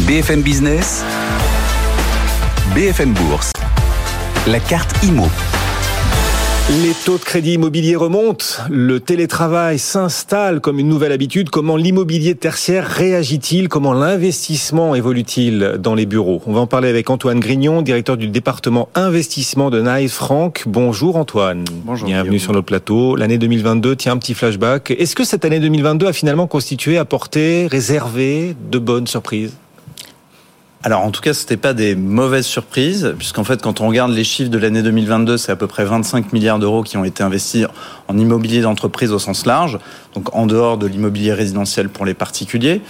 BFM Business, BFM Bourse, la carte IMO. Les taux de crédit immobilier remontent, le télétravail s'installe comme une nouvelle habitude. Comment l'immobilier tertiaire réagit-il? Comment l'investissement évolue-t-il dans les bureaux? On va en parler avec Antoine Grignon, directeur du département investissement de Nice Franck. Bonjour Antoine. Bonjour. Bienvenue sur notre plateau. L'année 2022, tiens un petit flashback. Est-ce que cette année 2022 a finalement constitué, apporté, réservé de bonnes surprises? Alors en tout cas, c'était pas des mauvaises surprises, puisqu'en fait, quand on regarde les chiffres de l'année 2022, c'est à peu près 25 milliards d'euros qui ont été investis en immobilier d'entreprise au sens large, donc en dehors de l'immobilier résidentiel pour les particuliers.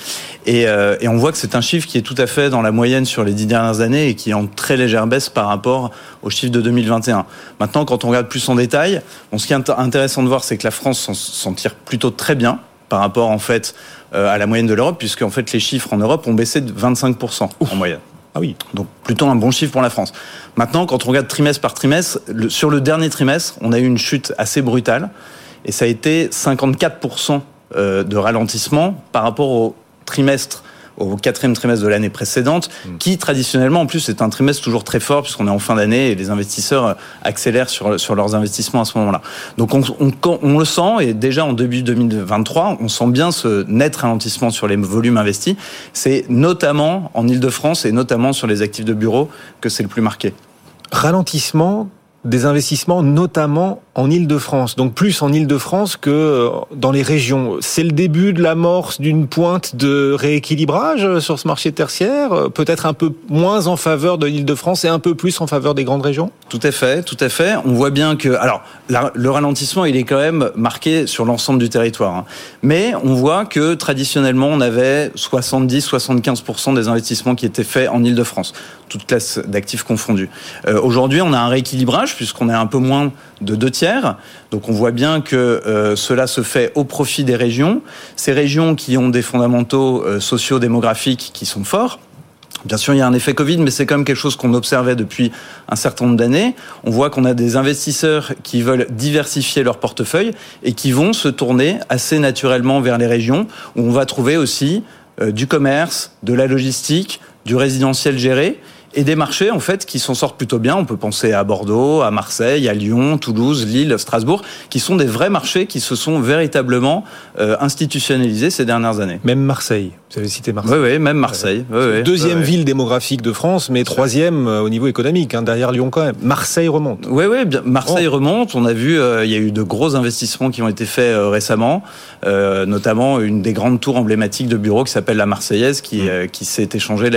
Et, euh, et on voit que c'est un chiffre qui est tout à fait dans la moyenne sur les dix dernières années et qui est en très légère baisse par rapport aux chiffres de 2021. Maintenant, quand on regarde plus en détail, bon, ce qui est intéressant de voir, c'est que la France s'en tire plutôt très bien par rapport en fait euh, à la moyenne de l'Europe, puisque en fait les chiffres en Europe ont baissé de 25% en moyenne. Ah oui. Donc plutôt un bon chiffre pour la France. Maintenant, quand on regarde trimestre par trimestre, sur le dernier trimestre, on a eu une chute assez brutale, et ça a été 54% euh, de ralentissement par rapport au trimestre au quatrième trimestre de l'année précédente, hmm. qui traditionnellement en plus est un trimestre toujours très fort puisqu'on est en fin d'année et les investisseurs accélèrent sur, sur leurs investissements à ce moment-là. Donc on, on, on, le sent et déjà en début 2023, on sent bien ce net ralentissement sur les volumes investis. C'est notamment en Ile-de-France et notamment sur les actifs de bureau que c'est le plus marqué. Ralentissement des investissements, notamment en Ile-de-France. Donc plus en Ile-de-France que euh, dans les régions. C'est le début de l'amorce d'une pointe de rééquilibrage sur ce marché tertiaire, euh, peut-être un peu moins en faveur de l'Ile-de-France et un peu plus en faveur des grandes régions? Tout à fait, tout à fait. On voit bien que... Alors, le ralentissement, il est quand même marqué sur l'ensemble du territoire. Hein. Mais on voit que traditionnellement, on avait 70-75% des investissements qui étaient faits en Ile-de-France, toutes classes d'actifs confondus. Euh, Aujourd'hui, on a un rééquilibrage puisqu'on est un peu moins de deux tiers. Donc on voit bien que euh, cela se fait au profit des régions. Ces régions qui ont des fondamentaux euh, socio-démographiques qui sont forts. Bien sûr, il y a un effet Covid, mais c'est quand même quelque chose qu'on observait depuis un certain nombre d'années. On voit qu'on a des investisseurs qui veulent diversifier leur portefeuille et qui vont se tourner assez naturellement vers les régions où on va trouver aussi euh, du commerce, de la logistique, du résidentiel géré et des marchés en fait qui s'en sortent plutôt bien. On peut penser à Bordeaux, à Marseille, à Lyon, Toulouse, Lille, Strasbourg, qui sont des vrais marchés qui se sont véritablement euh, institutionnalisés ces dernières années. Même Marseille. Vous avez cité Marseille. Oui, oui, même Marseille. Oui, Deuxième ville démographique de France, mais troisième euh, au niveau économique, hein, derrière Lyon quand même. Marseille remonte. Oui, oui, bien, Marseille remonte. On a vu, euh, il y a eu de gros investissements qui ont été faits récemment, notamment une des grandes tours emblématiques de bureaux qui s'appelle la Marseillaise, qui, mm. qui s'est échangée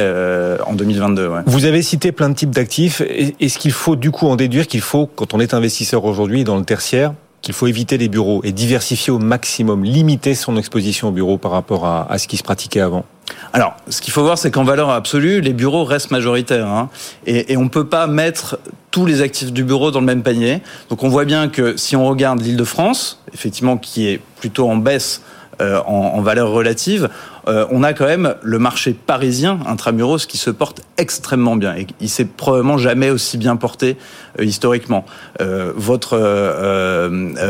en 2022. Vous avez cité plein de types d'actifs. Est-ce qu'il faut du coup en déduire qu'il faut, quand on est investisseur aujourd'hui dans le tertiaire, qu'il faut éviter les bureaux et diversifier au maximum, limiter son exposition au bureau par rapport à, ce qui se pratiquait avant alors, ce qu'il faut voir, c'est qu'en valeur absolue, les bureaux restent majoritaires. Hein, et, on ne peut pas mettre tous les actifs du bureau dans le même panier. Donc on voit bien que si on regarde l'île de France, effectivement, qui est plutôt en baisse euh, en, valeur relative, euh, on a quand même le marché parisien intramuros qui se porte extrêmement bien et il s'est probablement jamais aussi bien porté euh, historiquement. votre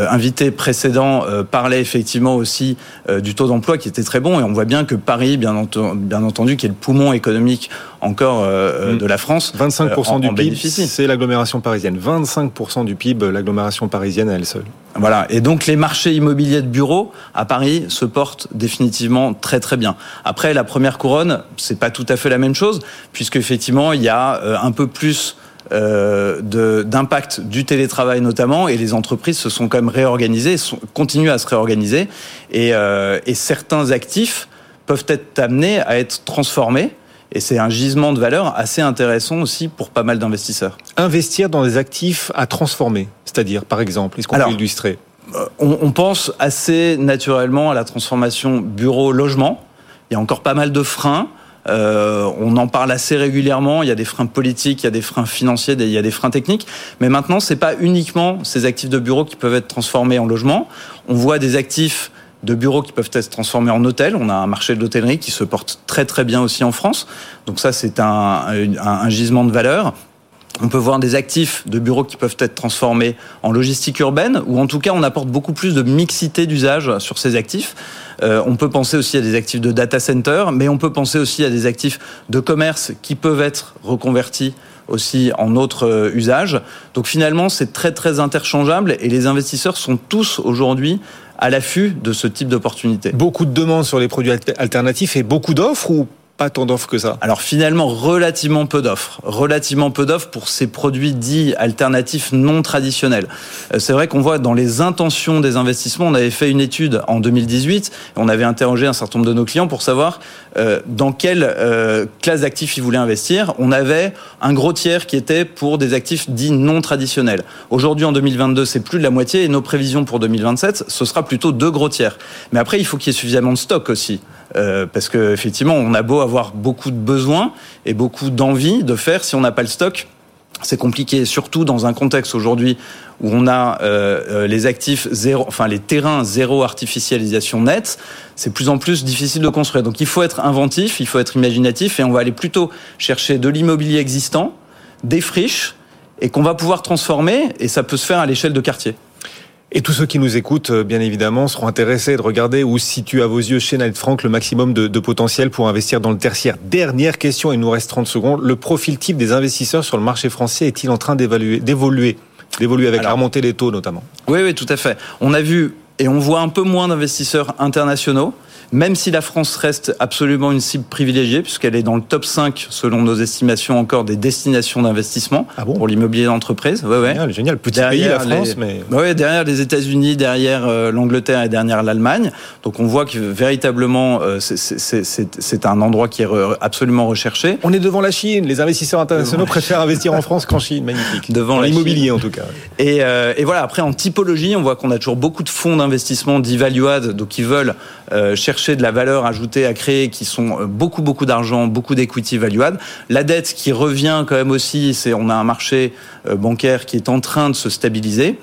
invité précédent parlait effectivement aussi du taux d'emploi qui était très bon et on voit bien que Paris, bien, entendu, qui est le poumon économique encore mm. de la France, 25% du PIB, c'est l'agglomération parisienne. 25% du PIB, l'agglomération parisienne à elle seule. Voilà. Et donc les marchés immobiliers de bureaux à Paris se portent définitivement très très bien. Après la première couronne, c'est pas tout à fait la même chose puisque effectivement il y a euh, un peu plus euh, d'impact du télétravail notamment et les entreprises se sont quand même réorganisées, sont, continuent à se réorganiser et, euh, et certains actifs peuvent être amenés à être transformés. Et c'est un gisement de valeur assez intéressant aussi pour pas mal d'investisseurs. Investir dans des actifs à transformer, c'est-à-dire par exemple, est-ce qu'on peut illustrer? euh, on, pense assez naturellement à la transformation bureau-logement. Il y a encore pas mal de freins. Euh, on en parle assez régulièrement. Il y a des freins politiques, il y a des freins financiers, il y a des freins techniques. Mais maintenant, c'est pas uniquement ces actifs de bureau qui peuvent être transformés en logement. On voit des actifs de bureaux qui peuvent être transformés en hôtels. On a un marché de l'hôtellerie qui se porte très très bien aussi en France. Donc ça, c'est un, gisement de valeur. On peut voir des actifs de bureaux qui peuvent être transformés en logistique urbaine, ou en tout cas on apporte beaucoup plus de mixité d'usage sur ces actifs. Euh, on peut penser aussi à des actifs de data center, mais on peut penser aussi à des actifs de commerce qui peuvent être reconvertis aussi en autres euh, usages. Donc finalement, c'est très très interchangeable et les investisseurs sont tous aujourd'hui à l'affût de ce type d'opportunité. Beaucoup de demandes sur les produits alternatifs et beaucoup d'offres ou pas tant d'offres que ça Alors finalement, relativement peu d'offres. Relativement peu d'offres pour ces produits dits alternatifs non traditionnels. Euh, c'est vrai qu'on voit dans les intentions des investissements, on avait fait une étude en 2018, on avait interrogé un certain nombre de nos clients pour savoir euh, dans quelle euh, classe d'actifs ils voulaient investir. On avait un gros tiers qui était pour des actifs dits non traditionnels. Aujourd'hui, en 2022, c'est plus de la moitié et nos prévisions pour 2027, ce sera plutôt deux gros tiers. Mais après, il faut qu'il y ait suffisamment de stock aussi. Parce que effectivement, on a beau avoir beaucoup de besoins et beaucoup d'envie de faire, si on n'a pas le stock, c'est compliqué, surtout dans un contexte aujourd'hui où on a euh, euh, les actifs zéro, enfin les terrains zéro artificialisation nette, c'est plus en plus difficile de construire. Donc il faut être inventif, il faut être imaginatif, et on va aller plutôt chercher de l'immobilier existant, des friches, et qu'on va pouvoir transformer, et ça peut se faire à l'échelle de quartier. Et tous ceux qui nous écoutent, euh, bien évidemment, seront intéressés de regarder où se situe à vos yeux chez Knight Frank le maximum de, de, potentiel pour investir dans le tertiaire. Dernière question, il nous reste 30 secondes. Le profil type des investisseurs sur le marché français est-il en train d'évoluer, d'évoluer, d'évoluer avec la remontée des taux notamment? Oui, oui, tout à fait. On a vu et on voit un peu moins d'investisseurs internationaux même si la France reste absolument une cible privilégiée, puisqu'elle est dans le top 5, selon nos estimations, encore des destinations d'investissement ah bon pour l'immobilier d'entreprise. Ouais, ouais. Génial, génial. Petit derrière pays, la France, les... mais... Ouais, derrière les États-Unis, derrière euh, l'Angleterre et derrière l'Allemagne. Donc on voit que véritablement, euh, c'est un endroit qui est re, absolument recherché. On est devant la Chine. Les investisseurs internationaux préfèrent investir en France qu'en Chine. Magnifique. Devant l'immobilier, en tout cas. Et, euh, et, voilà, après, en typologie, on voit qu'on a toujours beaucoup de fonds d'investissement d'evaluade, donc qui veulent euh, chercher de la valeur ajoutée à créer, qui sont euh, beaucoup beaucoup d'argent, beaucoup d'equity value add. La dette qui revient quand même aussi, c'est on a un marché euh, bancaire qui est en train de se stabiliser.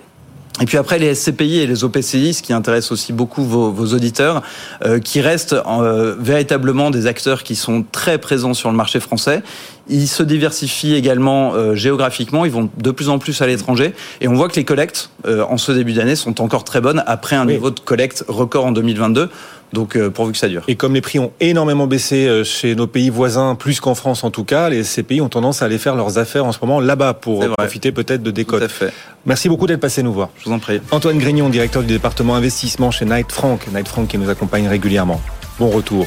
Et puis après les SCPI et les OPCI, ce qui intéresse aussi beaucoup vos, vos auditeurs, euh, qui restent euh, véritablement des acteurs qui sont très présents sur le marché français. Ils se diversifient également euh, géographiquement, ils vont de plus en plus à l'étranger. Et on voit que les collectes en ce début d'année sont encore très bonnes après un oui. niveau de collecte record en 2022. Donc pourvu que ça dure. Et comme les prix ont énormément baissé chez nos pays voisins, plus qu'en France en tout cas, les CPI ont tendance à aller faire leurs affaires en ce moment là-bas pour profiter peut-être de décotes. Tout à fait. Merci beaucoup d'être passé nous voir. Je vous en prie. Antoine Grignon, directeur du département investissement chez Knight Frank. Knight Frank qui nous accompagne régulièrement. Bon retour.